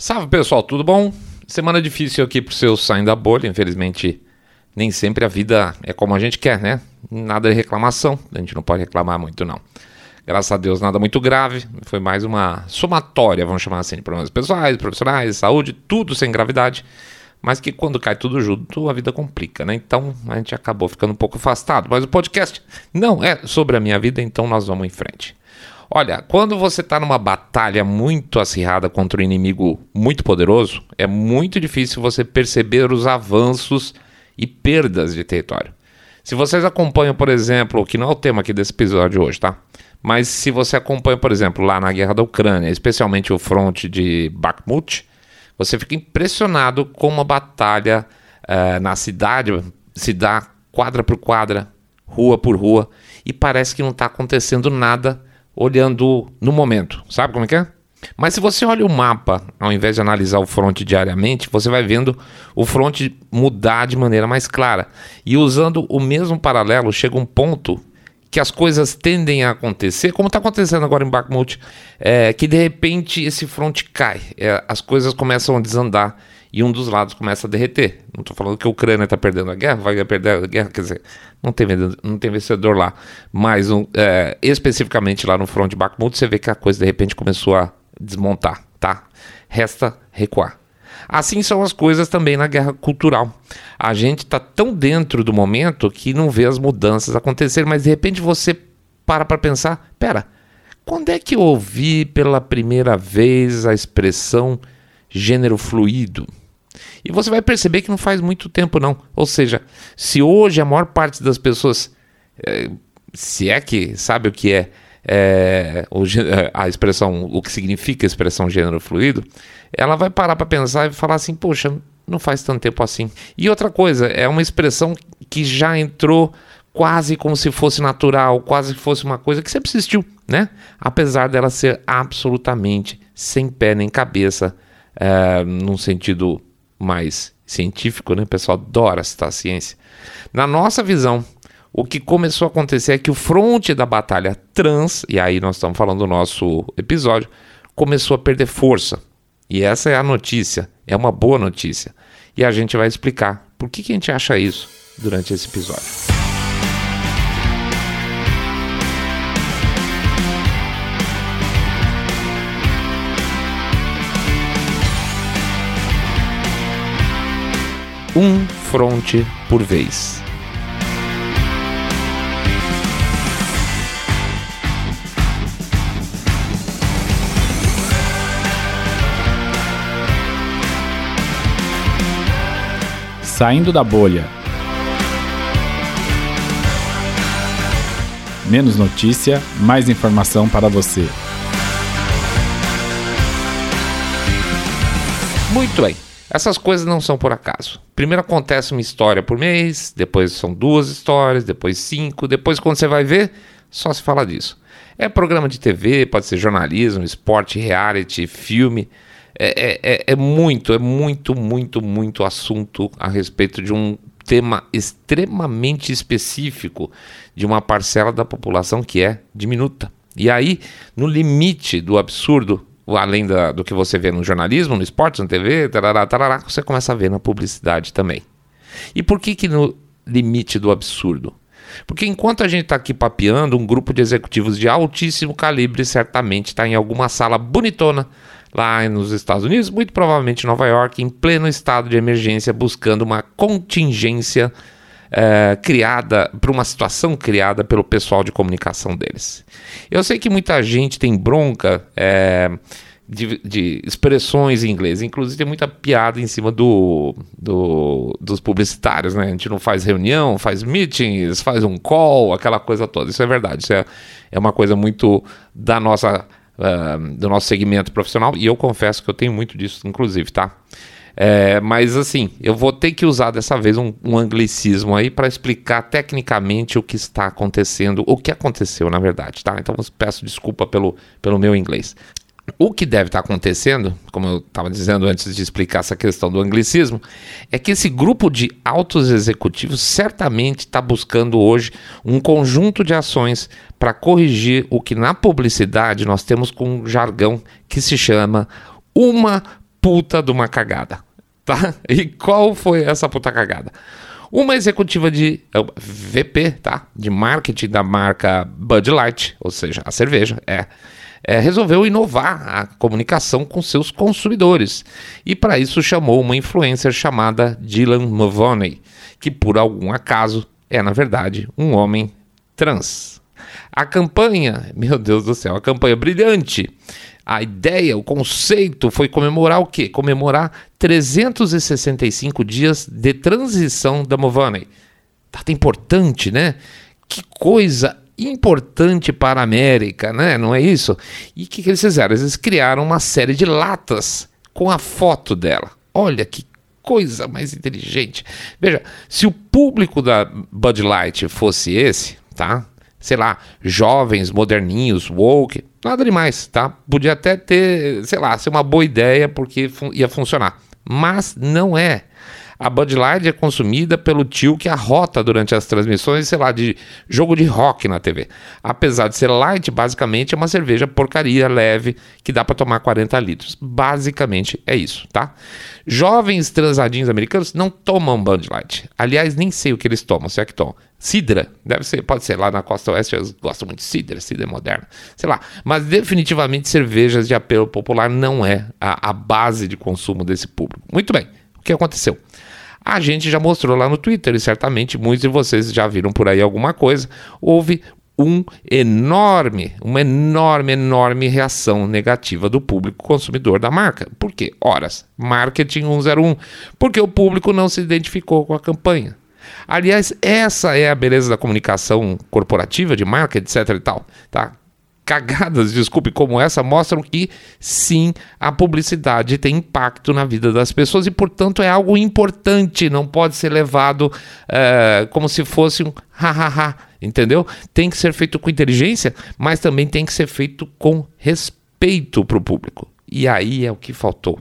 Salve pessoal, tudo bom? Semana difícil aqui pro seu saindo da bolha, infelizmente nem sempre a vida é como a gente quer, né? Nada de reclamação, a gente não pode reclamar muito não. Graças a Deus nada muito grave, foi mais uma somatória, vamos chamar assim, de problemas pessoais, profissionais, saúde, tudo sem gravidade, mas que quando cai tudo junto a vida complica, né? Então a gente acabou ficando um pouco afastado, mas o podcast não é sobre a minha vida, então nós vamos em frente. Olha, quando você está numa batalha muito acirrada contra um inimigo muito poderoso, é muito difícil você perceber os avanços e perdas de território. Se vocês acompanham, por exemplo, que não é o tema aqui desse episódio hoje, tá? Mas se você acompanha, por exemplo, lá na guerra da Ucrânia, especialmente o fronte de Bakhmut, você fica impressionado com uma batalha uh, na cidade se dá quadra por quadra, rua por rua, e parece que não está acontecendo nada olhando no momento. Sabe como é que é? Mas se você olha o mapa, ao invés de analisar o fronte diariamente, você vai vendo o fronte mudar de maneira mais clara. E usando o mesmo paralelo, chega um ponto que as coisas tendem a acontecer, como está acontecendo agora em Bakhmut, é, que de repente esse fronte cai, é, as coisas começam a desandar e um dos lados começa a derreter. Não estou falando que a Ucrânia está perdendo a guerra, vai perder a guerra, quer dizer, não tem, não tem vencedor lá. Mas um, é, especificamente lá no front de Bakhmut, você vê que a coisa de repente começou a desmontar, tá? Resta recuar. Assim são as coisas também na guerra cultural. A gente está tão dentro do momento que não vê as mudanças acontecerem, mas de repente você para para pensar: pera, quando é que eu ouvi pela primeira vez a expressão gênero fluido? E você vai perceber que não faz muito tempo, não. Ou seja, se hoje a maior parte das pessoas, é, se é que sabe o que é, é o, a expressão, o que significa a expressão gênero fluido, ela vai parar para pensar e falar assim: poxa, não faz tanto tempo assim. E outra coisa, é uma expressão que já entrou quase como se fosse natural, quase que fosse uma coisa que sempre existiu, né? Apesar dela ser absolutamente sem pé nem cabeça, é, num sentido mais científico, né? O pessoal adora citar a ciência. Na nossa visão, o que começou a acontecer é que o fronte da batalha trans, e aí nós estamos falando do nosso episódio, começou a perder força. E essa é a notícia, é uma boa notícia. E a gente vai explicar por que, que a gente acha isso durante esse episódio. Um fronte por vez. Saindo da bolha. Menos notícia, mais informação para você. Muito bem. Essas coisas não são por acaso. Primeiro acontece uma história por mês, depois são duas histórias, depois cinco, depois quando você vai ver, só se fala disso. É programa de TV, pode ser jornalismo, esporte, reality, filme. É, é, é, é muito, é muito, muito, muito assunto a respeito de um tema extremamente específico de uma parcela da população que é diminuta. E aí, no limite do absurdo, além da, do que você vê no jornalismo, no esporte, na TV, tarará, tarará, você começa a ver na publicidade também. E por que que no limite do absurdo? Porque enquanto a gente está aqui papeando, um grupo de executivos de altíssimo calibre certamente está em alguma sala bonitona lá nos Estados Unidos, muito provavelmente em Nova York, em pleno estado de emergência, buscando uma contingência é, criada, para uma situação criada pelo pessoal de comunicação deles. Eu sei que muita gente tem bronca. É, de, de, expressões em inglês. Inclusive, tem muita piada em cima do, do, dos publicitários, né? A gente não faz reunião, faz meetings, faz um call, aquela coisa toda. Isso é verdade. Isso é, é uma coisa muito da nossa, uh, do nosso segmento profissional. E eu confesso que eu tenho muito disso, inclusive, tá? É, mas assim, eu vou ter que usar dessa vez um, um anglicismo aí para explicar tecnicamente o que está acontecendo, o que aconteceu na verdade, tá? Então peço desculpa pelo, pelo meu inglês. O que deve estar acontecendo, como eu estava dizendo antes de explicar essa questão do anglicismo, é que esse grupo de altos executivos certamente está buscando hoje um conjunto de ações para corrigir o que na publicidade nós temos com um jargão que se chama uma puta de uma cagada, tá? E qual foi essa puta cagada? Uma executiva de é, VP, tá? De marketing da marca Bud Light, ou seja, a cerveja, é, é resolveu inovar a comunicação com seus consumidores. E para isso chamou uma influencer chamada Dylan Mulvaney, que por algum acaso é, na verdade, um homem trans. A campanha, meu Deus do céu, a campanha brilhante a ideia, o conceito foi comemorar o quê? Comemorar 365 dias de transição da Movane. Data importante, né? Que coisa importante para a América, né? Não é isso? E o que, que eles fizeram? Eles criaram uma série de latas com a foto dela. Olha que coisa mais inteligente. Veja, se o público da Bud Light fosse esse, tá? Sei lá, jovens, moderninhos, woke, nada demais, tá? Podia até ter, sei lá, ser uma boa ideia porque ia funcionar. Mas não é. A Bud Light é consumida pelo tio que arrota durante as transmissões, sei lá, de jogo de rock na TV. Apesar de ser light, basicamente é uma cerveja porcaria leve que dá para tomar 40 litros. Basicamente é isso, tá? Jovens transadinhos americanos não tomam Bud Light. Aliás, nem sei o que eles tomam, se é que tomam. Cidra, deve ser, pode ser lá na costa oeste, eles gostam muito de cidra, cidra moderna, sei lá. Mas definitivamente cervejas de apelo popular não é a, a base de consumo desse público. Muito bem, o que aconteceu? A gente já mostrou lá no Twitter e certamente muitos de vocês já viram por aí alguma coisa. Houve um enorme, uma enorme, enorme reação negativa do público consumidor da marca. Por quê? Horas, marketing 101, porque o público não se identificou com a campanha. Aliás, essa é a beleza da comunicação corporativa, de marca, etc e tal, tá? Cagadas, desculpe, como essa mostram que sim, a publicidade tem impacto na vida das pessoas e, portanto, é algo importante, não pode ser levado uh, como se fosse um hahaha, entendeu? Tem que ser feito com inteligência, mas também tem que ser feito com respeito para o público. E aí é o que faltou.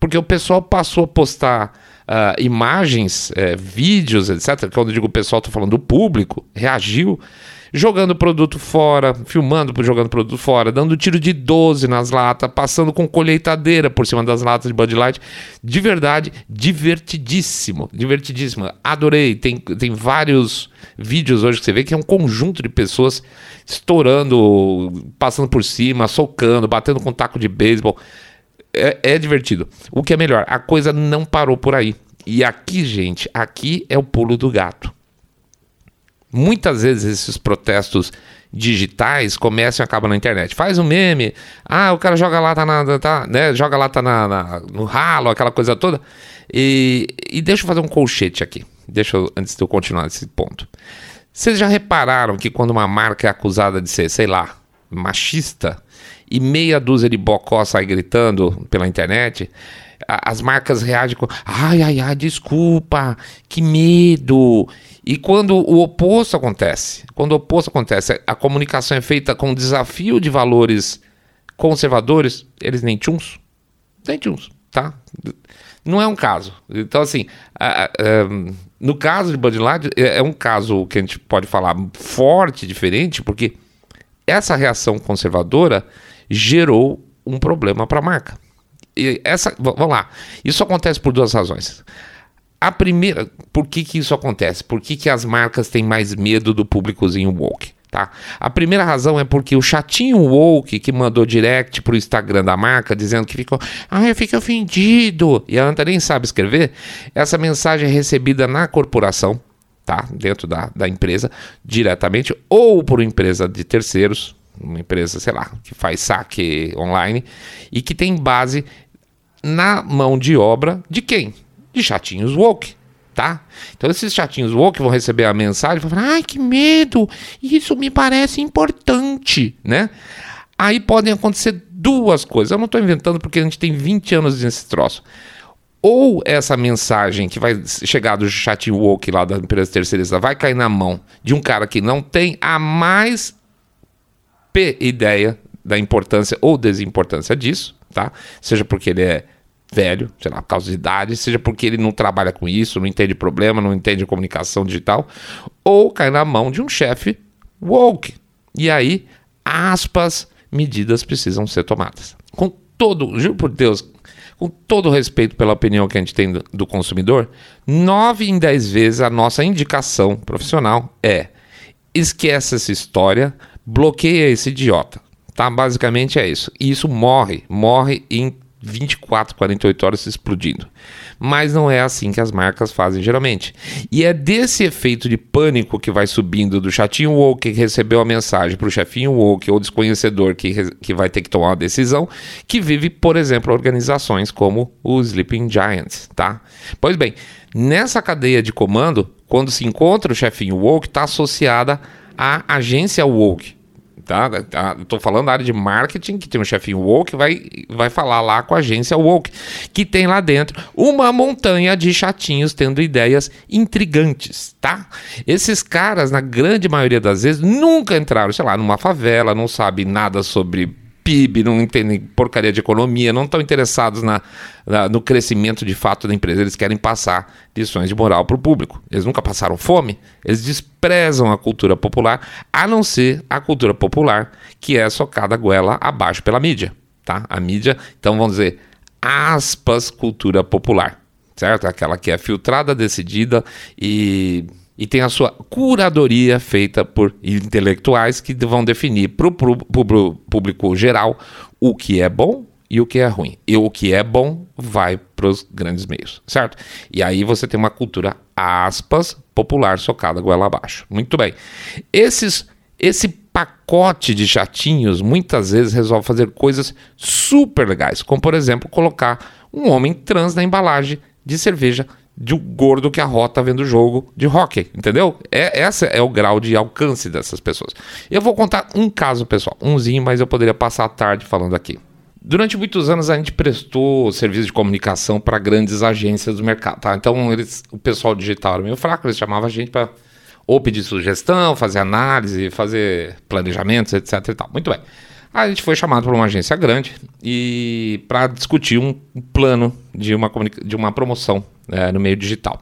Porque o pessoal passou a postar uh, imagens, uh, vídeos, etc. Quando eu digo pessoal, estou falando do público, reagiu jogando produto fora, filmando jogando produto fora, dando tiro de 12 nas latas, passando com colheitadeira por cima das latas de Bud Light. De verdade, divertidíssimo, divertidíssimo. Adorei. Tem, tem vários vídeos hoje que você vê que é um conjunto de pessoas estourando, passando por cima, socando, batendo com taco de beisebol é, é divertido. O que é melhor, a coisa não parou por aí. E aqui, gente, aqui é o pulo do gato. Muitas vezes esses protestos digitais começam e acabam na internet. Faz um meme, ah, o cara joga lá, tá na, tá, né, joga lá, tá na, na, no ralo, aquela coisa toda. E, e deixa eu fazer um colchete aqui. Deixa eu, antes de eu continuar nesse ponto. Vocês já repararam que quando uma marca é acusada de ser, sei lá, machista, e meia dúzia de bocó sai gritando pela internet, as marcas reagem com ai, ai, ai, desculpa, que medo. E quando o oposto acontece, quando o oposto acontece, a comunicação é feita com desafio de valores conservadores, eles nem tchuns, nem tchuns, tá? Não é um caso. Então, assim, a, a, no caso de Bud Light, é, é um caso que a gente pode falar forte, diferente, porque essa reação conservadora gerou um problema para a marca. Essa, vamos lá, isso acontece por duas razões. A primeira, por que, que isso acontece? Por que, que as marcas têm mais medo do públicozinho woke? Tá? A primeira razão é porque o chatinho woke que mandou direct pro Instagram da marca dizendo que ficou, ah, eu fiquei ofendido, e a Anta nem sabe escrever, essa mensagem é recebida na corporação, tá? Dentro da, da empresa, diretamente, ou por empresa de terceiros, uma empresa, sei lá, que faz saque online e que tem base na mão de obra de quem? De chatinhos woke, tá? Então esses chatinhos woke vão receber a mensagem e falar: "Ai, que medo! Isso me parece importante", né? Aí podem acontecer duas coisas. Eu não estou inventando porque a gente tem 20 anos nesse troço. Ou essa mensagem que vai chegar do chat woke lá da empresa terceirizada vai cair na mão de um cara que não tem a mais P ideia da importância ou desimportância disso, tá? Seja porque ele é velho, sei lá, por causa de idade, seja porque ele não trabalha com isso, não entende problema, não entende comunicação digital, ou cai na mão de um chefe woke. E aí, aspas, medidas precisam ser tomadas. Com todo, juro por Deus, com todo respeito pela opinião que a gente tem do, do consumidor, 9 em 10 vezes a nossa indicação profissional é esquece essa história, bloqueia esse idiota. Tá? Basicamente é isso. E isso morre, morre em 24, 48 horas explodindo. Mas não é assim que as marcas fazem geralmente. E é desse efeito de pânico que vai subindo do chatinho woke que recebeu a mensagem para o chefinho woke ou desconhecedor que, que vai ter que tomar uma decisão, que vive, por exemplo, organizações como o Sleeping Giants, tá? Pois bem, nessa cadeia de comando, quando se encontra o chefinho woke, está associada à agência woke tá? tá Estou falando da área de marketing, que tem um chefinho woke, vai, vai falar lá com a agência woke, que tem lá dentro uma montanha de chatinhos tendo ideias intrigantes, tá? Esses caras, na grande maioria das vezes, nunca entraram, sei lá, numa favela, não sabem nada sobre PIB, não entendem porcaria de economia, não estão interessados na, na, no crescimento de fato da empresa, eles querem passar lições de moral para o público. Eles nunca passaram fome, eles desprezam a cultura popular, a não ser a cultura popular que é socada goela abaixo pela mídia. Tá? A mídia, então vamos dizer, aspas, cultura popular, certo? Aquela que é filtrada, decidida e e tem a sua curadoria feita por intelectuais que vão definir para o público geral o que é bom e o que é ruim. E o que é bom vai para os grandes meios, certo? E aí você tem uma cultura, aspas, popular socada goela abaixo. Muito bem. Esses, esse pacote de chatinhos muitas vezes resolve fazer coisas super legais, como por exemplo colocar um homem trans na embalagem de cerveja de um gordo que arrota vendo jogo de hockey, entendeu? É, esse é o grau de alcance dessas pessoas. Eu vou contar um caso, pessoal, umzinho, mas eu poderia passar a tarde falando aqui. Durante muitos anos a gente prestou serviço de comunicação para grandes agências do mercado, tá? Então eles, o pessoal digital era meio fraco, eles chamavam a gente para ou pedir sugestão, fazer análise, fazer planejamentos, etc e tal. Muito bem. A gente foi chamado para uma agência grande e para discutir um plano de uma, de uma promoção né, no meio digital.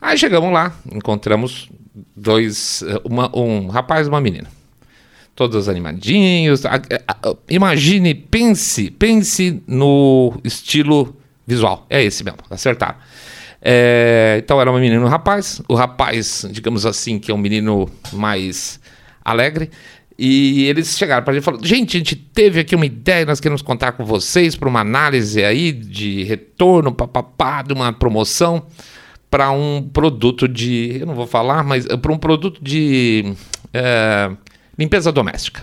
Aí chegamos lá, encontramos dois, uma, um rapaz e uma menina. Todos animadinhos. Imagine, pense, pense no estilo visual. É esse mesmo, acertaram. É, então era uma menina e um rapaz. O rapaz, digamos assim, que é um menino mais alegre, e eles chegaram para a gente e falaram: gente, a gente teve aqui uma ideia, nós queremos contar com vocês para uma análise aí de retorno, papapá, de uma promoção para um produto de. Eu não vou falar, mas para um produto de é, limpeza doméstica.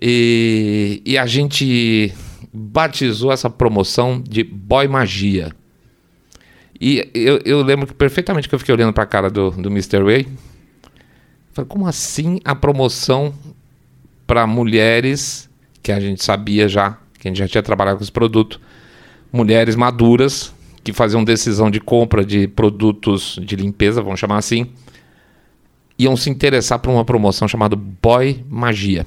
E, e a gente batizou essa promoção de Boy Magia. E eu, eu lembro perfeitamente que eu fiquei olhando para a cara do, do Mr. Way. Falei, como assim a promoção para mulheres, que a gente sabia já, que a gente já tinha trabalhado com esse produto, mulheres maduras que faziam decisão de compra de produtos de limpeza, vamos chamar assim, iam se interessar por uma promoção chamada Boy Magia.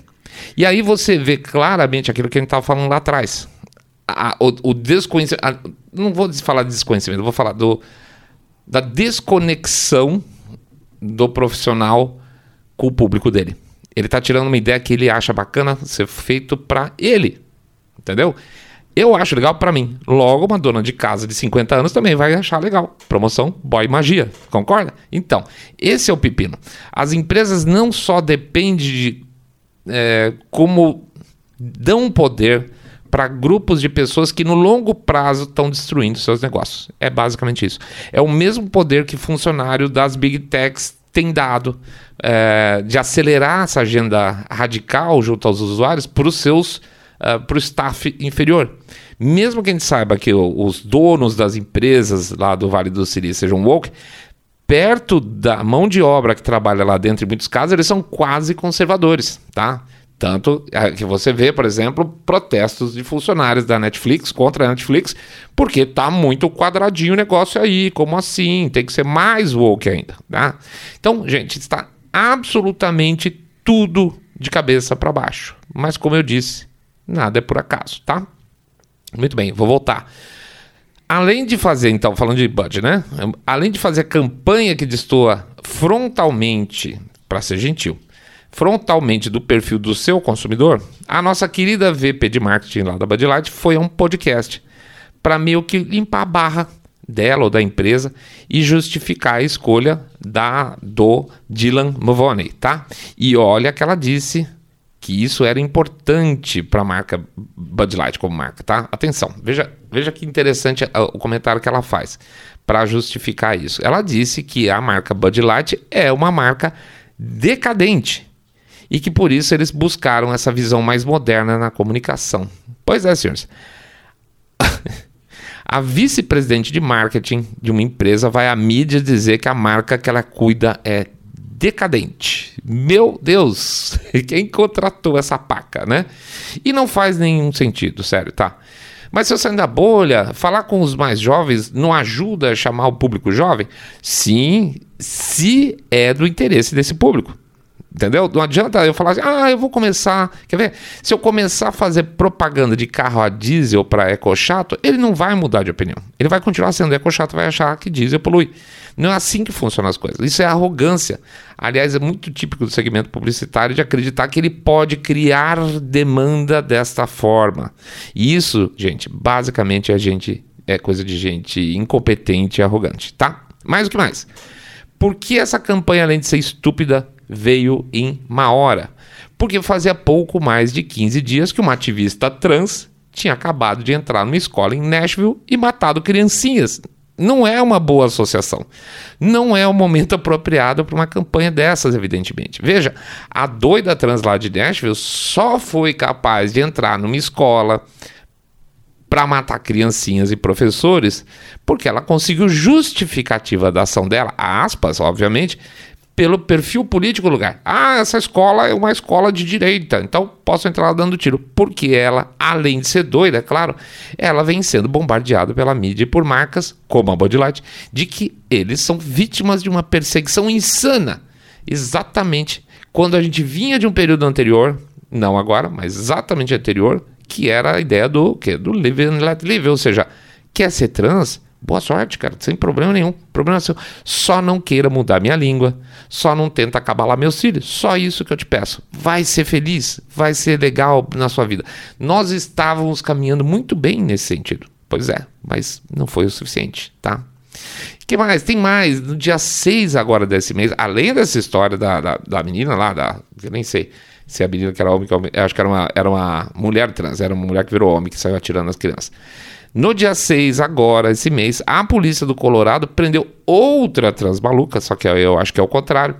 E aí você vê claramente aquilo que a gente estava falando lá atrás. A, o, o desconhecimento. Não vou falar de desconhecimento, vou falar do, da desconexão do profissional com o público dele. Ele está tirando uma ideia que ele acha bacana ser feito para ele. Entendeu? Eu acho legal para mim. Logo, uma dona de casa de 50 anos também vai achar legal. Promoção Boy Magia. Concorda? Então, esse é o pepino. As empresas não só dependem de é, como dão poder para grupos de pessoas que no longo prazo estão destruindo seus negócios. É basicamente isso. É o mesmo poder que funcionário das big techs tem dado é, de acelerar essa agenda radical junto aos usuários para os seus uh, para o staff inferior. Mesmo que a gente saiba que os donos das empresas lá do Vale do Silício sejam woke, perto da mão de obra que trabalha lá dentro, em muitos casos, eles são quase conservadores, tá? Tanto é, que você vê, por exemplo, protestos de funcionários da Netflix contra a Netflix, porque tá muito quadradinho o negócio aí, como assim? Tem que ser mais woke ainda, tá? Então, gente, está absolutamente tudo de cabeça para baixo. Mas como eu disse, nada é por acaso, tá? Muito bem, vou voltar. Além de fazer, então, falando de Bud, né? Além de fazer campanha que destoa frontalmente, para ser gentil, frontalmente do perfil do seu consumidor, a nossa querida VP de marketing lá da Bud Light foi a um podcast para meio que limpar a barra dela ou da empresa e justificar a escolha da do Dylan Mulvaney, tá? E olha que ela disse que isso era importante para a marca Bud Light como marca, tá? Atenção, veja, veja que interessante o comentário que ela faz para justificar isso. Ela disse que a marca Bud Light é uma marca decadente e que por isso eles buscaram essa visão mais moderna na comunicação. Pois é, senhores. A vice-presidente de marketing de uma empresa vai à mídia dizer que a marca que ela cuida é decadente. Meu Deus, quem contratou essa paca, né? E não faz nenhum sentido, sério, tá? Mas se eu sair da bolha, falar com os mais jovens não ajuda a chamar o público jovem? Sim, se é do interesse desse público. Entendeu? Não adianta eu falar assim, ah, eu vou começar. Quer ver? Se eu começar a fazer propaganda de carro a diesel para ecochato, ele não vai mudar de opinião. Ele vai continuar sendo ecochato, vai achar que diesel polui. Não é assim que funcionam as coisas. Isso é arrogância. Aliás, é muito típico do segmento publicitário de acreditar que ele pode criar demanda desta forma. E isso, gente, basicamente é gente é coisa de gente incompetente e arrogante, tá? Mais o que mais? Por que essa campanha, além de ser estúpida, veio em uma hora. Porque fazia pouco mais de 15 dias que uma ativista trans tinha acabado de entrar numa escola em Nashville e matado criancinhas. Não é uma boa associação. Não é o momento apropriado para uma campanha dessas, evidentemente. Veja, a doida trans lá de Nashville só foi capaz de entrar numa escola para matar criancinhas e professores porque ela conseguiu justificativa da ação dela, aspas, obviamente, pelo perfil político do lugar. Ah, essa escola é uma escola de direita, então posso entrar lá dando tiro. Porque ela, além de ser doida, é claro, ela vem sendo bombardeada pela mídia e por marcas, como a Bud Light, de que eles são vítimas de uma perseguição insana. Exatamente quando a gente vinha de um período anterior, não agora, mas exatamente anterior, que era a ideia do que do live and let live, ou seja, quer ser trans, Boa sorte, cara, sem problema nenhum. Problema seu. Só não queira mudar minha língua. Só não tenta acabar lá meus filhos. Só isso que eu te peço. Vai ser feliz. Vai ser legal na sua vida. Nós estávamos caminhando muito bem nesse sentido. Pois é, mas não foi o suficiente, tá? que mais? Tem mais. No dia 6 agora desse mês, além dessa história da, da, da menina lá, da, eu nem sei se a menina que era homem, que eu acho que era uma, era uma mulher trans, era uma mulher que virou homem, que saiu atirando as crianças. No dia 6, agora, esse mês, a polícia do Colorado prendeu outra trans maluca, só que eu acho que é o contrário,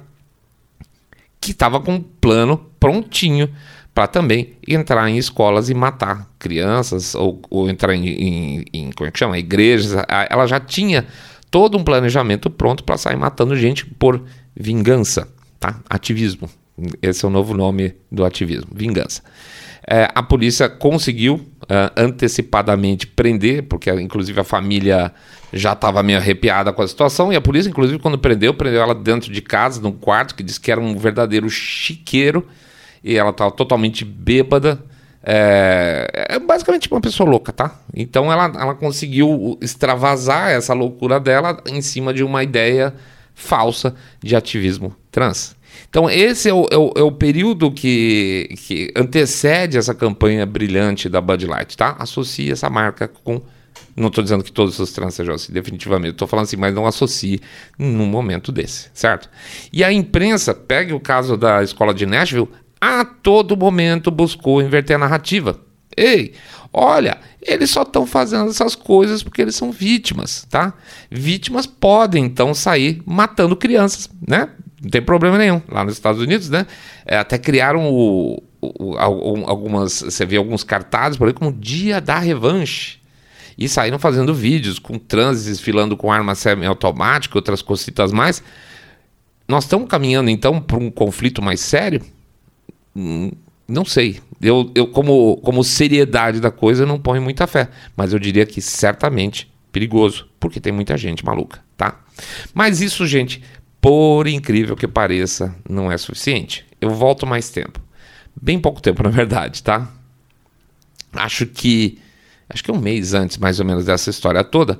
que estava com um plano prontinho para também entrar em escolas e matar crianças ou, ou entrar em, em, em, como é que chama? igrejas. Ela já tinha todo um planejamento pronto para sair matando gente por vingança, tá? Ativismo. Esse é o novo nome do ativismo, vingança. É, a polícia conseguiu uh, antecipadamente prender, porque inclusive a família já estava meio arrepiada com a situação, e a polícia, inclusive, quando prendeu, prendeu ela dentro de casa, num quarto, que disse que era um verdadeiro chiqueiro, e ela estava totalmente bêbada. É, é, basicamente uma pessoa louca, tá? Então ela, ela conseguiu extravasar essa loucura dela em cima de uma ideia falsa de ativismo trans. Então, esse é o, é o, é o período que, que antecede essa campanha brilhante da Bud Light, tá? Associe essa marca com. Não estou dizendo que todos os trans sejam assim, definitivamente. Estou falando assim, mas não associe num momento desse, certo? E a imprensa, pegue o caso da escola de Nashville, a todo momento buscou inverter a narrativa. Ei, olha, eles só estão fazendo essas coisas porque eles são vítimas, tá? Vítimas podem então sair matando crianças, né? Não tem problema nenhum. Lá nos Estados Unidos, né? É, até criaram o, o, o, algumas. Você vê alguns cartazes por aí como Dia da Revanche. E saíram fazendo vídeos com trans desfilando com arma semiautomática, outras cositas mais. Nós estamos caminhando então para um conflito mais sério? Hum, não sei. Eu, eu como, como seriedade da coisa, não ponho muita fé. Mas eu diria que certamente perigoso, porque tem muita gente maluca, tá? Mas isso, gente, por incrível que pareça, não é suficiente. Eu volto mais tempo. Bem pouco tempo, na verdade, tá? Acho que. Acho que um mês antes, mais ou menos, dessa história toda,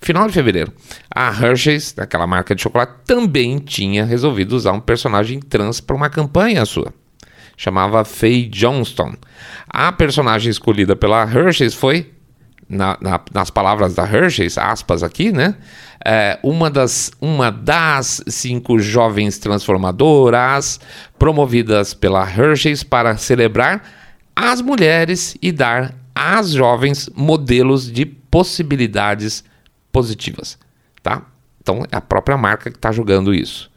final de fevereiro, a Hershey's, aquela marca de chocolate, também tinha resolvido usar um personagem trans para uma campanha sua. Chamava Faye Johnston. A personagem escolhida pela Hershey's foi na, na, nas palavras da Hershey's, aspas aqui, né? É, uma, das, uma das cinco jovens transformadoras promovidas pela Hershey's para celebrar as mulheres e dar às jovens modelos de possibilidades positivas, tá? Então é a própria marca que está julgando isso.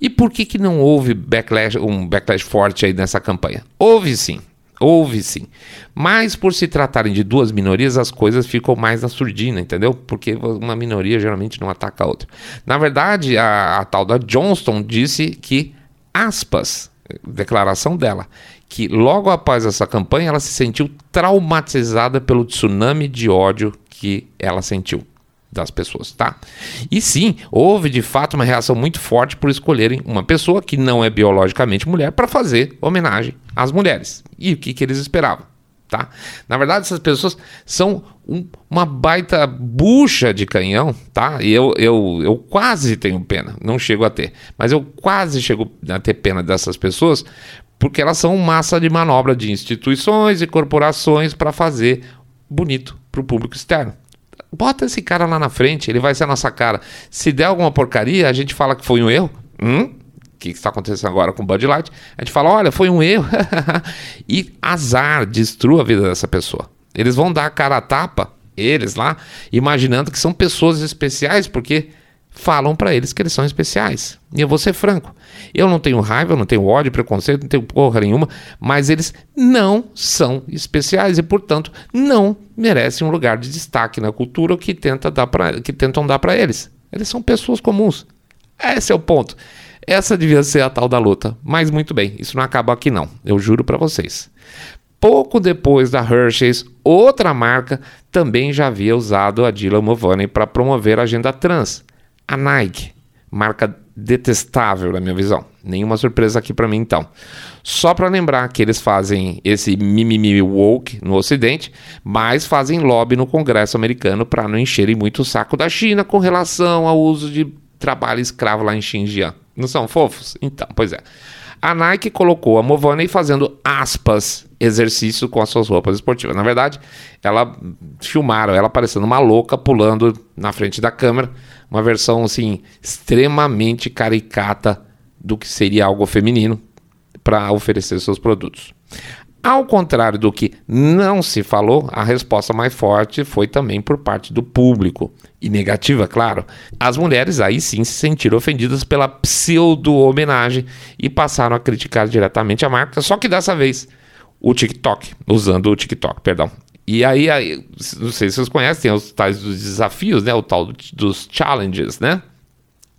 E por que, que não houve backlash, um backlash forte aí nessa campanha? Houve sim. Houve sim. Mas por se tratarem de duas minorias, as coisas ficam mais na surdina, entendeu? Porque uma minoria geralmente não ataca a outra. Na verdade, a, a tal da Johnston disse que, aspas, declaração dela, que logo após essa campanha ela se sentiu traumatizada pelo tsunami de ódio que ela sentiu das pessoas, tá? E sim, houve de fato uma reação muito forte por escolherem uma pessoa que não é biologicamente mulher para fazer homenagem às mulheres. E o que, que eles esperavam, tá? Na verdade, essas pessoas são um, uma baita bucha de canhão, tá? E eu, eu, eu quase tenho pena, não chego a ter, mas eu quase chego a ter pena dessas pessoas porque elas são massa de manobra de instituições e corporações para fazer bonito para o público externo. Bota esse cara lá na frente, ele vai ser a nossa cara. Se der alguma porcaria, a gente fala que foi um erro. Hum? O que está acontecendo agora com o Bud Light? A gente fala, olha, foi um erro. e azar, destrua a vida dessa pessoa. Eles vão dar a cara a tapa, eles lá, imaginando que são pessoas especiais, porque falam para eles que eles são especiais. E eu vou ser franco. Eu não tenho raiva, eu não tenho ódio, preconceito, não tenho porra nenhuma, mas eles não são especiais e, portanto, não merecem um lugar de destaque na cultura que, tenta dar pra, que tentam dar para eles. Eles são pessoas comuns. Esse é o ponto. Essa devia ser a tal da luta. Mas muito bem, isso não acaba aqui não. Eu juro para vocês. Pouco depois da Hershey's, outra marca também já havia usado a Dylan Mulvaney para promover a agenda trans a Nike, marca detestável na minha visão. Nenhuma surpresa aqui para mim então. Só para lembrar que eles fazem esse mimimi woke no ocidente, mas fazem lobby no Congresso americano para não encherem muito o saco da China com relação ao uso de trabalho escravo lá em Xinjiang. Não são fofos? Então, pois é. A Nike colocou a Movani fazendo aspas exercício com as suas roupas esportivas. Na verdade, ela filmaram ela parecendo uma louca pulando na frente da câmera uma versão assim extremamente caricata do que seria algo feminino para oferecer seus produtos. Ao contrário do que não se falou, a resposta mais forte foi também por parte do público. E negativa, claro. As mulheres aí sim se sentiram ofendidas pela pseudo-homenagem e passaram a criticar diretamente a marca, só que dessa vez o TikTok, usando o TikTok, perdão. E aí, aí, não sei se vocês conhecem, tem os tais dos desafios, né? O tal dos challenges, né?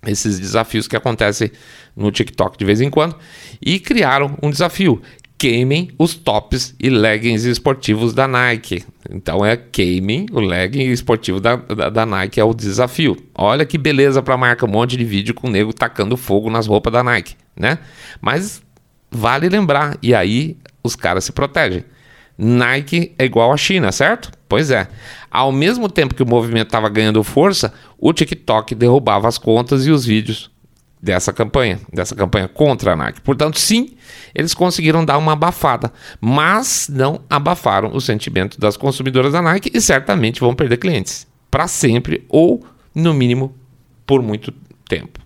Esses desafios que acontecem no TikTok de vez em quando. E criaram um desafio. Queimem os tops e leggings esportivos da Nike. Então é queimem o legging esportivo da, da, da Nike, é o desafio. Olha que beleza pra marca, um monte de vídeo com o nego tacando fogo nas roupas da Nike, né? Mas vale lembrar, e aí os caras se protegem. Nike é igual à China, certo? Pois é. Ao mesmo tempo que o movimento estava ganhando força, o TikTok derrubava as contas e os vídeos dessa campanha, dessa campanha contra a Nike. Portanto, sim, eles conseguiram dar uma abafada, mas não abafaram o sentimento das consumidoras da Nike e certamente vão perder clientes para sempre ou, no mínimo, por muito tempo.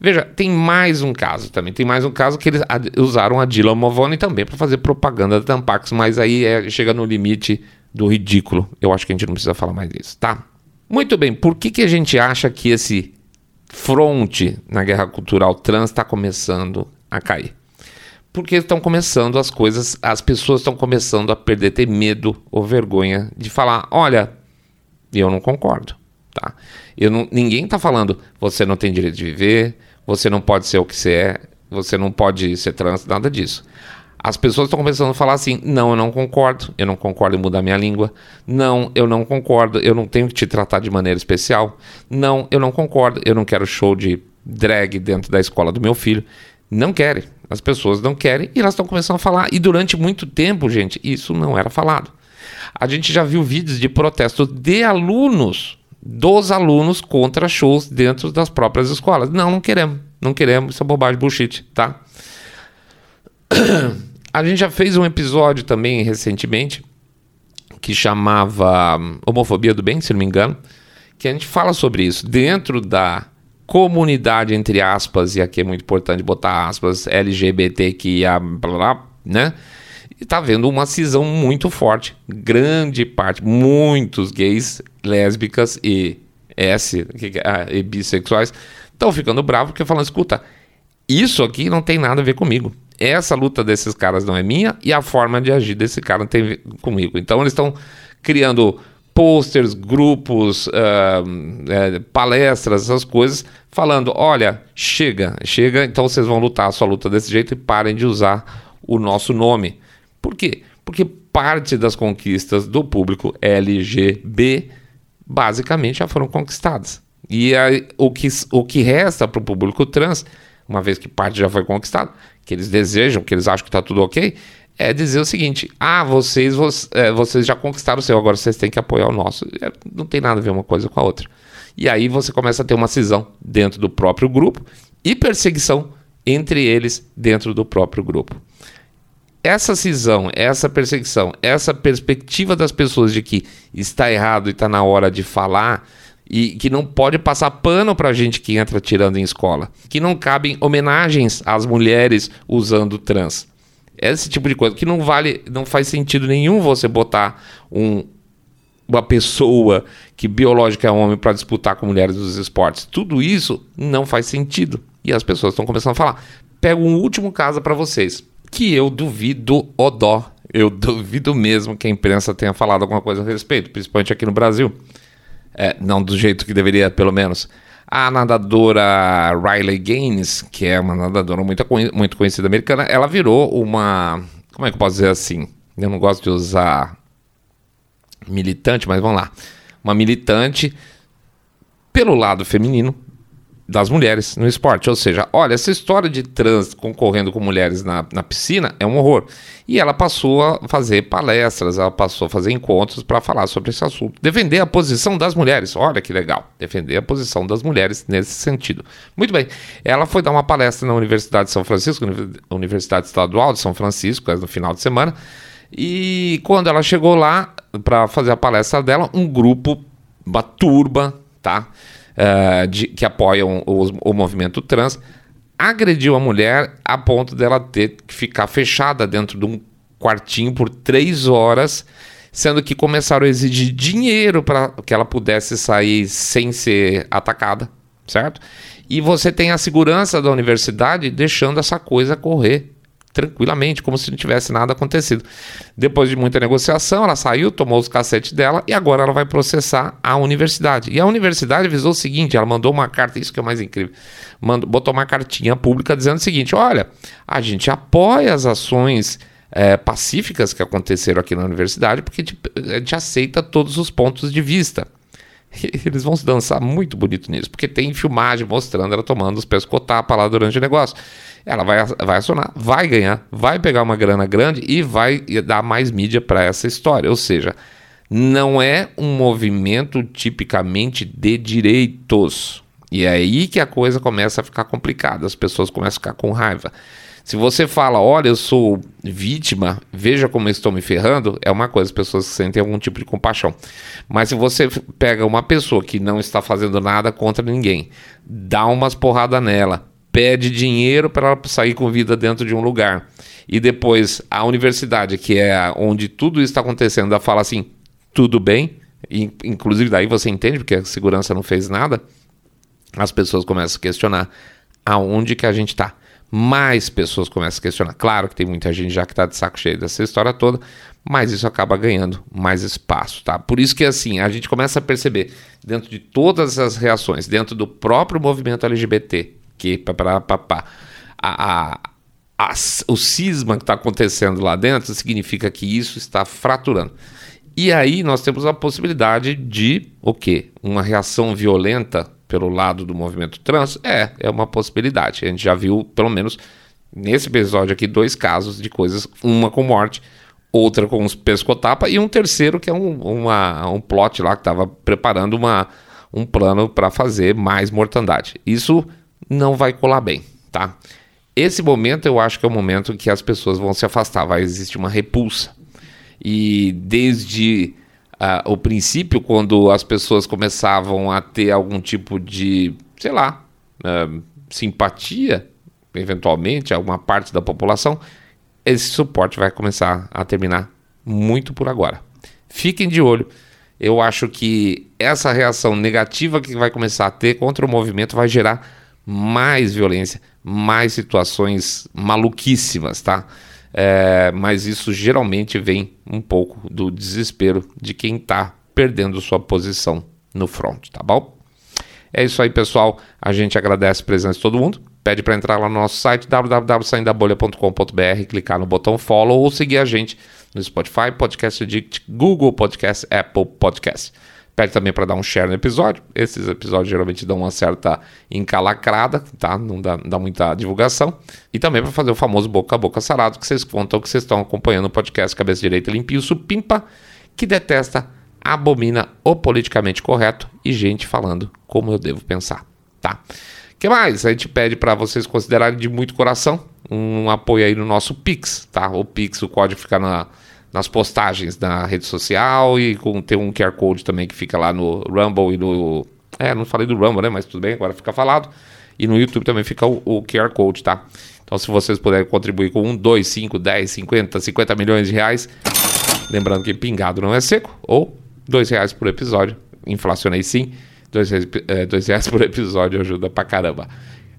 Veja, tem mais um caso também. Tem mais um caso que eles usaram a Dylan Movoni também para fazer propaganda da Tampax, mas aí é, chega no limite do ridículo. Eu acho que a gente não precisa falar mais disso, tá? Muito bem, por que, que a gente acha que esse fronte na guerra cultural trans está começando a cair? Porque estão começando as coisas, as pessoas estão começando a perder, ter medo ou vergonha de falar: olha, eu não concordo, tá? Eu não, ninguém está falando, você não tem direito de viver, você não pode ser o que você é, você não pode ser trans, nada disso. As pessoas estão começando a falar assim: não, eu não concordo, eu não concordo em mudar minha língua. Não, eu não concordo, eu não tenho que te tratar de maneira especial. Não, eu não concordo, eu não quero show de drag dentro da escola do meu filho. Não querem, as pessoas não querem e elas estão começando a falar. E durante muito tempo, gente, isso não era falado. A gente já viu vídeos de protestos de alunos dos alunos contra shows dentro das próprias escolas. Não, não queremos. Não queremos, isso é bobagem, bullshit, tá? A gente já fez um episódio também recentemente que chamava Homofobia do Bem, se não me engano, que a gente fala sobre isso dentro da comunidade, entre aspas, e aqui é muito importante botar aspas, LGBTQIA, blá, blá, né? E tá vendo uma cisão muito forte. Grande parte, muitos gays, lésbicas e S, ah, e bissexuais estão ficando bravos porque falam, escuta, isso aqui não tem nada a ver comigo. Essa luta desses caras não é minha e a forma de agir desse cara não tem a ver comigo. Então eles estão criando posters, grupos, uh, uh, palestras, essas coisas, falando: olha, chega, chega, então vocês vão lutar a sua luta desse jeito e parem de usar o nosso nome. Por quê? Porque parte das conquistas do público LGB basicamente já foram conquistadas. E aí, o, que, o que resta para o público trans, uma vez que parte já foi conquistada, que eles desejam, que eles acham que está tudo ok, é dizer o seguinte: ah, vocês, é, vocês já conquistaram o seu, agora vocês têm que apoiar o nosso. É, não tem nada a ver uma coisa com a outra. E aí você começa a ter uma cisão dentro do próprio grupo e perseguição entre eles dentro do próprio grupo essa cisão, essa perseguição, essa perspectiva das pessoas de que está errado e está na hora de falar e que não pode passar pano para gente que entra tirando em escola, que não cabem homenagens às mulheres usando trans. Esse tipo de coisa que não vale, não faz sentido nenhum você botar um, uma pessoa que biológica é homem para disputar com mulheres nos esportes. Tudo isso não faz sentido. E as pessoas estão começando a falar. Pego um último caso para vocês que eu duvido o dó. Eu duvido mesmo que a imprensa tenha falado alguma coisa a respeito, principalmente aqui no Brasil. É, não do jeito que deveria, pelo menos. A nadadora Riley Gaines, que é uma nadadora muito, muito conhecida americana, ela virou uma. Como é que eu posso dizer assim? Eu não gosto de usar militante, mas vamos lá. Uma militante pelo lado feminino, das mulheres no esporte. Ou seja, olha, essa história de trans concorrendo com mulheres na, na piscina é um horror. E ela passou a fazer palestras, ela passou a fazer encontros para falar sobre esse assunto. Defender a posição das mulheres. Olha que legal. Defender a posição das mulheres nesse sentido. Muito bem. Ela foi dar uma palestra na Universidade de São Francisco, Universidade Estadual de São Francisco, no final de semana. E quando ela chegou lá para fazer a palestra dela, um grupo, uma turba, tá? Uh, de, que apoiam o, o movimento trans, agrediu a mulher a ponto dela ter que ficar fechada dentro de um quartinho por três horas, sendo que começaram a exigir dinheiro para que ela pudesse sair sem ser atacada, certo? E você tem a segurança da universidade deixando essa coisa correr tranquilamente, como se não tivesse nada acontecido. Depois de muita negociação, ela saiu, tomou os cassetes dela e agora ela vai processar a universidade. E a universidade avisou o seguinte: ela mandou uma carta, isso que é mais incrível, mandou, botou uma cartinha pública dizendo o seguinte: olha, a gente apoia as ações. É, pacíficas que aconteceram aqui na universidade, porque tipo, a gente aceita todos os pontos de vista. Eles vão se dançar muito bonito nisso, porque tem filmagem mostrando ela tomando os pescotapas lá durante o negócio. Ela vai, vai acionar, vai ganhar, vai pegar uma grana grande e vai dar mais mídia para essa história. Ou seja, não é um movimento tipicamente de direitos. E é aí que a coisa começa a ficar complicada, as pessoas começam a ficar com raiva. Se você fala, olha, eu sou vítima, veja como eu estou me ferrando, é uma coisa, as pessoas sentem algum tipo de compaixão. Mas se você pega uma pessoa que não está fazendo nada contra ninguém, dá umas porradas nela, pede dinheiro para ela sair com vida dentro de um lugar, e depois a universidade, que é onde tudo isso está acontecendo, ela fala assim: tudo bem, e, inclusive daí você entende, porque a segurança não fez nada, as pessoas começam a questionar aonde que a gente está mais pessoas começam a questionar. Claro que tem muita gente já que está de saco cheio dessa história toda, mas isso acaba ganhando mais espaço, tá? Por isso que assim, a gente começa a perceber dentro de todas as reações, dentro do próprio movimento LGBT, que pá, a, a, a, o cisma que está acontecendo lá dentro significa que isso está fraturando. E aí nós temos a possibilidade de o quê? Uma reação violenta pelo lado do movimento trans? É, é uma possibilidade. A gente já viu, pelo menos nesse episódio aqui, dois casos de coisas, uma com morte, outra com os pescotapa e um terceiro que é um, uma, um plot lá que estava preparando uma, um plano para fazer mais mortandade. Isso não vai colar bem, tá? Esse momento eu acho que é o momento que as pessoas vão se afastar, vai existir uma repulsa. E desde uh, o princípio, quando as pessoas começavam a ter algum tipo de, sei lá, uh, simpatia, eventualmente, alguma parte da população, esse suporte vai começar a terminar muito por agora. Fiquem de olho. Eu acho que essa reação negativa que vai começar a ter contra o movimento vai gerar mais violência, mais situações maluquíssimas, tá? É, mas isso geralmente vem um pouco do desespero de quem está perdendo sua posição no front, tá bom? É isso aí, pessoal. A gente agradece a presença de todo mundo. Pede para entrar lá no nosso site www.saindabolha.com.br, clicar no botão follow ou seguir a gente no Spotify, Podcast Addict, Google Podcast, Apple Podcast. Pede também para dar um share no episódio. Esses episódios geralmente dão uma certa encalacrada, tá? Não dá, dá muita divulgação. E também para fazer o famoso boca a boca sarado, que vocês contam que vocês estão acompanhando o podcast Cabeça Direita Limpinho Supimpa, que detesta, abomina o politicamente correto e gente falando como eu devo pensar, tá? que mais? A gente pede para vocês considerarem de muito coração um apoio aí no nosso Pix, tá? O Pix, o código fica na, nas postagens da rede social e com, tem um QR Code também que fica lá no Rumble e no. É, não falei do Rumble, né? Mas tudo bem, agora fica falado. E no YouTube também fica o, o QR Code, tá? Então, se vocês puderem contribuir com 1, 2, 5, 10, 50, 50 milhões de reais, lembrando que pingado não é seco, ou 2 reais por episódio, inflacionei sim Dois, é, dois reais por episódio ajuda pra caramba.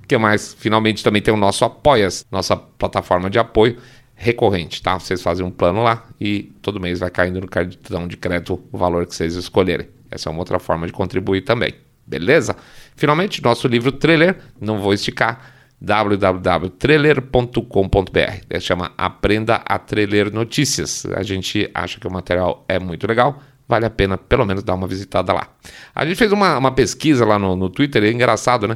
O que mais? Finalmente também tem o nosso Apoias, nossa plataforma de apoio recorrente, tá? Vocês fazem um plano lá e todo mês vai caindo no cartão de crédito o valor que vocês escolherem. Essa é uma outra forma de contribuir também. Beleza? Finalmente, nosso livro trailer, não vou esticar, www.trailer.com.br. Chama Aprenda a Trailer Notícias. A gente acha que o material é muito legal vale a pena pelo menos dar uma visitada lá. A gente fez uma, uma pesquisa lá no, no Twitter, é engraçado, né?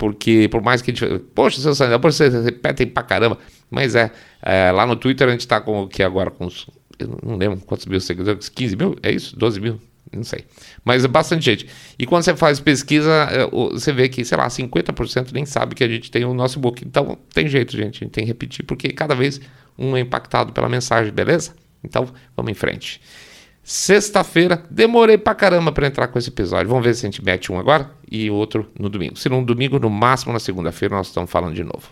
Porque por mais que a gente. Poxa, seu Sandra, vocês repetem pra caramba. Mas é, é, lá no Twitter a gente tá com o que agora com os. Eu não lembro quantos mil seguidores, 15 mil? É isso? 12 mil? Não sei. Mas é bastante gente. E quando você faz pesquisa, é, você vê que, sei lá, 50% nem sabe que a gente tem o nosso book. Então tem jeito, gente. A gente tem que repetir, porque cada vez um é impactado pela mensagem, beleza? Então vamos em frente. Sexta-feira, demorei pra caramba para entrar com esse episódio. Vamos ver se a gente mete um agora e outro no domingo. Se não domingo, no máximo na segunda-feira, nós estamos falando de novo.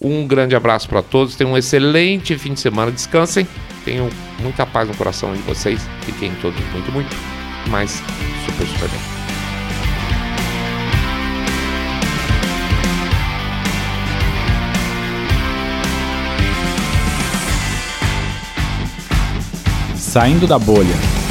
Um grande abraço para todos, tenham um excelente fim de semana, descansem, tenham muita paz no coração de vocês, fiquem todos muito, muito, mas super, super bem. Saindo da bolha.